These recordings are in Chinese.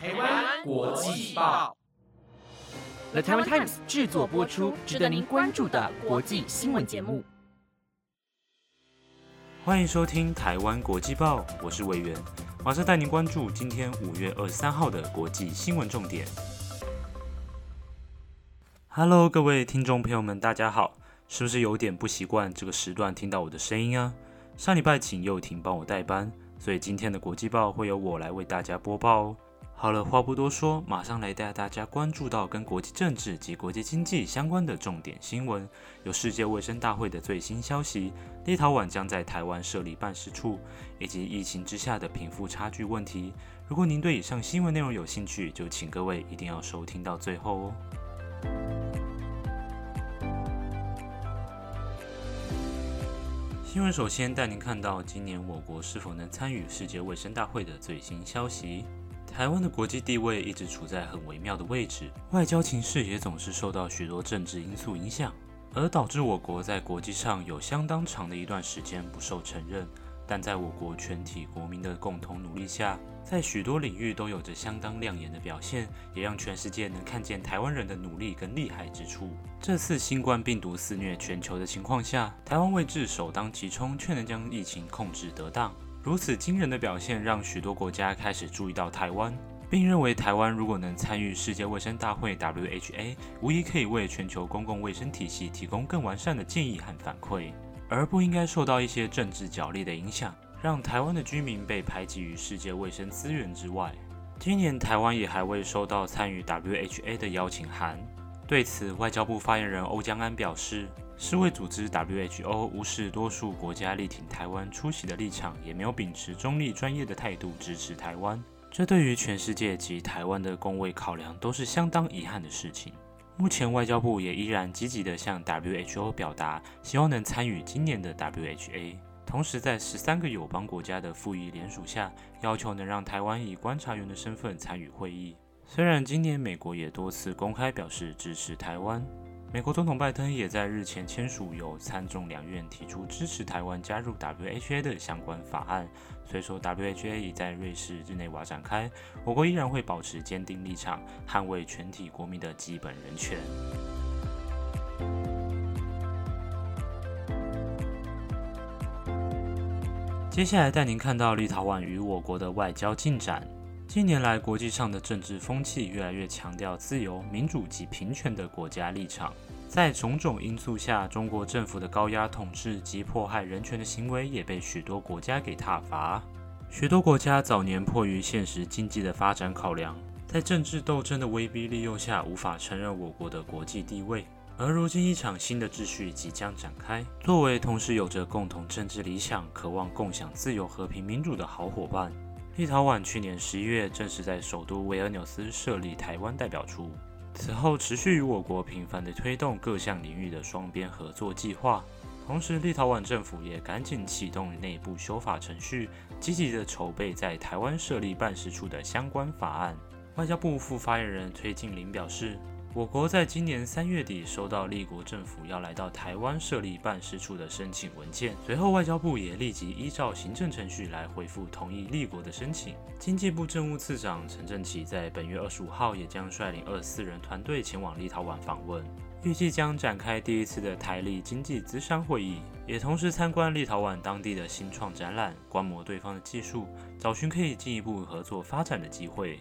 台湾国际报，The Taiwan Times 制作播出，值得您关注的国际新闻节目。欢迎收听台湾国际报，我是委员，马上带您关注今天五月二十三号的国际新闻重点。Hello，各位听众朋友们，大家好，是不是有点不习惯这个时段听到我的声音啊？上礼拜请又婷帮我代班，所以今天的国际报会由我来为大家播报哦。好了，话不多说，马上来带大家关注到跟国际政治及国际经济相关的重点新闻。有世界卫生大会的最新消息，立陶宛将在台湾设立办事处，以及疫情之下的贫富差距问题。如果您对以上新闻内容有兴趣，就请各位一定要收听到最后哦。新闻首先带您看到今年我国是否能参与世界卫生大会的最新消息。台湾的国际地位一直处在很微妙的位置，外交情势也总是受到许多政治因素影响，而导致我国在国际上有相当长的一段时间不受承认。但在我国全体国民的共同努力下，在许多领域都有着相当亮眼的表现，也让全世界能看见台湾人的努力跟厉害之处。这次新冠病毒肆虐全球的情况下，台湾位置首当其冲，却能将疫情控制得当。如此惊人的表现，让许多国家开始注意到台湾，并认为台湾如果能参与世界卫生大会 （WHA），无疑可以为全球公共卫生体系提供更完善的建议和反馈，而不应该受到一些政治角力的影响，让台湾的居民被排挤于世界卫生资源之外。今年台湾也还未收到参与 WHA 的邀请函。对此，外交部发言人欧江安表示。世卫组织 WHO 无视多数国家力挺台湾出席的立场，也没有秉持中立专业的态度支持台湾，这对于全世界及台湾的公卫考量都是相当遗憾的事情。目前外交部也依然积极地向 WHO 表达，希望能参与今年的 WHA，同时在十三个友邦国家的复议联署下，要求能让台湾以观察员的身份参与会议。虽然今年美国也多次公开表示支持台湾。美国总统拜登也在日前签署由参众两院提出支持台湾加入 WHA 的相关法案。虽说 WHA 已在瑞士日内瓦展开，我国依然会保持坚定立场，捍卫全体国民的基本人权。接下来带您看到立陶宛与我国的外交进展。近年来，国际上的政治风气越来越强调自由、民主及平权的国家立场。在种种因素下，中国政府的高压统治及迫害人权的行为也被许多国家给挞伐。许多国家早年迫于现实经济的发展考量，在政治斗争的威逼利诱下，无法承认我国的国际地位。而如今，一场新的秩序即将展开。作为同时有着共同政治理想、渴望共享自由、和平、民主的好伙伴。立陶宛去年十一月正式在首都维尔纽斯设立台湾代表处，此后持续与我国频繁地推动各项领域的双边合作计划。同时，立陶宛政府也赶紧启动内部修法程序，积极地筹备在台湾设立办事处的相关法案。外交部副发言人崔静林表示。我国在今年三月底收到立国政府要来到台湾设立办事处的申请文件，随后外交部也立即依照行政程序来回复同意立国的申请。经济部政务次长陈振奇在本月二十五号也将率领二四人团队前往立陶宛访问，预计将展开第一次的台立经济资商会议，也同时参观立陶宛当地的新创展览，观摩对方的技术，找寻可以进一步合作发展的机会。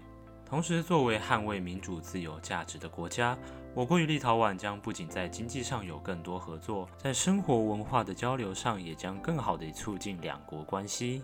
同时，作为捍卫民主自由价值的国家，我国与立陶宛将不仅在经济上有更多合作，在生活文化的交流上也将更好地促进两国关系。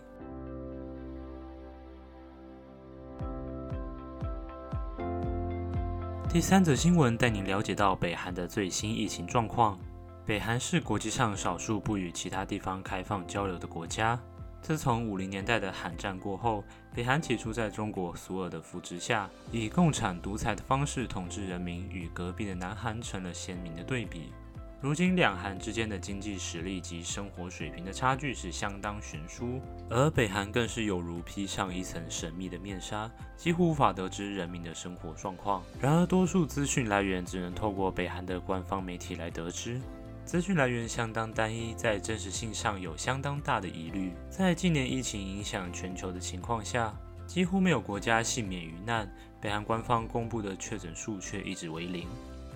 第三则新闻带您了解到北韩的最新疫情状况。北韩是国际上少数不与其他地方开放交流的国家。自从五零年代的韩战过后，北韩起初在中国苏俄的扶持下，以共产独裁的方式统治人民，与隔壁的南韩成了鲜明的对比。如今，两韩之间的经济实力及生活水平的差距是相当悬殊，而北韩更是有如披上一层神秘的面纱，几乎无法得知人民的生活状况。然而，多数资讯来源只能透过北韩的官方媒体来得知。资讯来源相当单一，在真实性上有相当大的疑虑。在近年疫情影响全球的情况下，几乎没有国家幸免于难。北韩官方公布的确诊数却一直为零。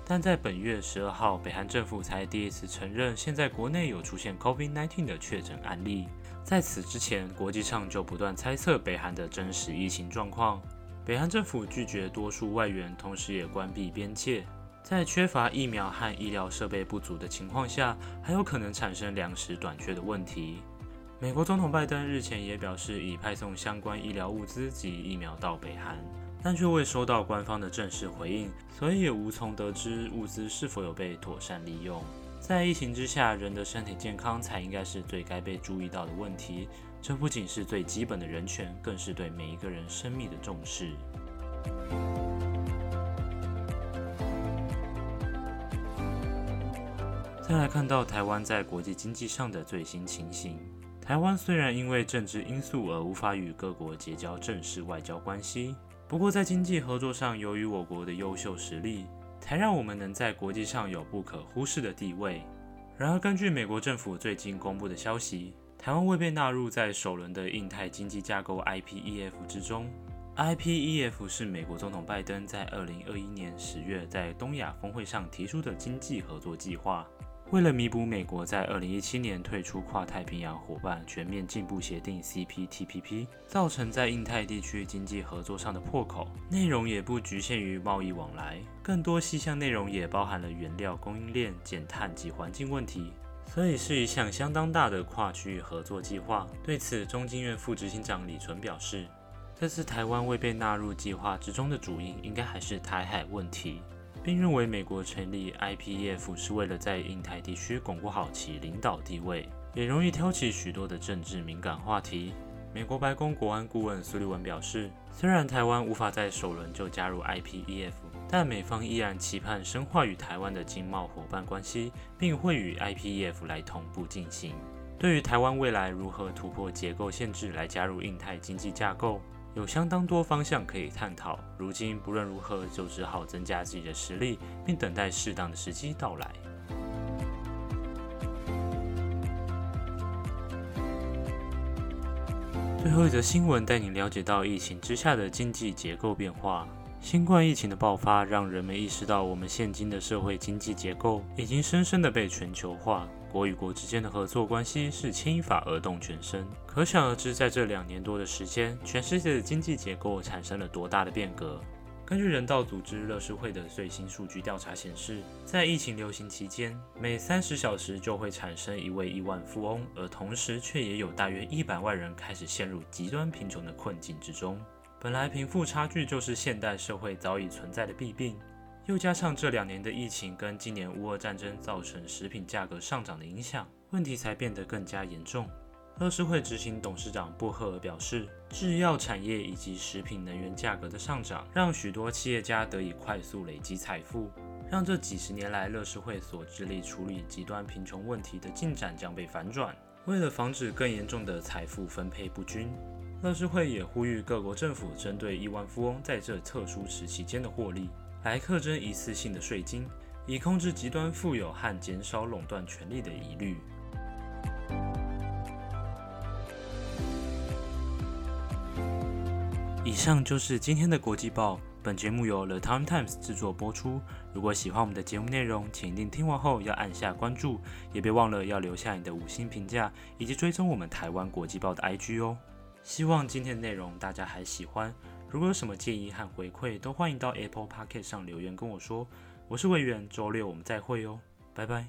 但在本月十二号，北韩政府才第一次承认现在国内有出现 COVID-19 的确诊案例。在此之前，国际上就不断猜测北韩的真实疫情状况。北韩政府拒绝多数外援，同时也关闭边界。在缺乏疫苗和医疗设备不足的情况下，还有可能产生粮食短缺的问题。美国总统拜登日前也表示，已派送相关医疗物资及疫苗到北韩。但却未收到官方的正式回应，所以也无从得知物资是否有被妥善利用。在疫情之下，人的身体健康才应该是最该被注意到的问题。这不仅是最基本的人权，更是对每一个人生命的重视。再来看到台湾在国际经济上的最新情形。台湾虽然因为政治因素而无法与各国结交正式外交关系。不过，在经济合作上，由于我国的优秀实力，才让我们能在国际上有不可忽视的地位。然而，根据美国政府最近公布的消息，台湾未被纳入在首轮的印太经济架构 （IPEF） 之中。IPEF 是美国总统拜登在2021年10月在东亚峰会上提出的经济合作计划。为了弥补美国在二零一七年退出跨太平洋伙伴全面进步协定 （CPTPP） 造成在印太地区经济合作上的破口，内容也不局限于贸易往来，更多细项内容也包含了原料供应链、减碳及环境问题，所以是一项相当大的跨区域合作计划。对此，中经院副执行长李纯表示，这次台湾未被纳入计划之中的主因，应该还是台海问题。并认为美国成立 IPEF 是为了在印太地区巩固好其领导地位，也容易挑起许多的政治敏感话题。美国白宫国安顾问苏利文表示，虽然台湾无法在首轮就加入 IPEF，但美方依然期盼深化与台湾的经贸伙伴关系，并会与 IPEF 来同步进行。对于台湾未来如何突破结构限制来加入印太经济架构，有相当多方向可以探讨，如今不论如何，就只好增加自己的实力，并等待适当的时机到来。最后一则新闻带你了解到疫情之下的经济结构变化。新冠疫情的爆发，让人们意识到我们现今的社会经济结构已经深深的被全球化。国与国之间的合作关系是牵一发而动全身，可想而知，在这两年多的时间，全世界的经济结构产生了多大的变革。根据人道组织乐视会的最新数据调查显示，在疫情流行期间，每三十小时就会产生一位亿万富翁，而同时却也有大约一百万人开始陷入极端贫穷的困境之中。本来贫富差距就是现代社会早已存在的弊病。又加上这两年的疫情跟今年乌俄战争造成食品价格上涨的影响，问题才变得更加严重。乐视会执行董事长布赫尔表示，制药产业以及食品能源价格的上涨，让许多企业家得以快速累积财富，让这几十年来乐视会所致力处理极端贫穷问题的进展将被反转。为了防止更严重的财富分配不均，乐视会也呼吁各国政府针对亿万富翁在这特殊时期间的获利。来课征一次性的税金，以控制极端富有和减少垄断权力的疑虑。以上就是今天的国际报。本节目由 The Time Times 制作播出。如果喜欢我们的节目内容，请一定听完后要按下关注，也别忘了要留下你的五星评价，以及追踪我们台湾国际报的 IG 哦。希望今天的内容大家还喜欢。如果有什么建议和回馈，都欢迎到 Apple p o c k e t 上留言跟我说。我是魏源，周六我们再会哦，拜拜。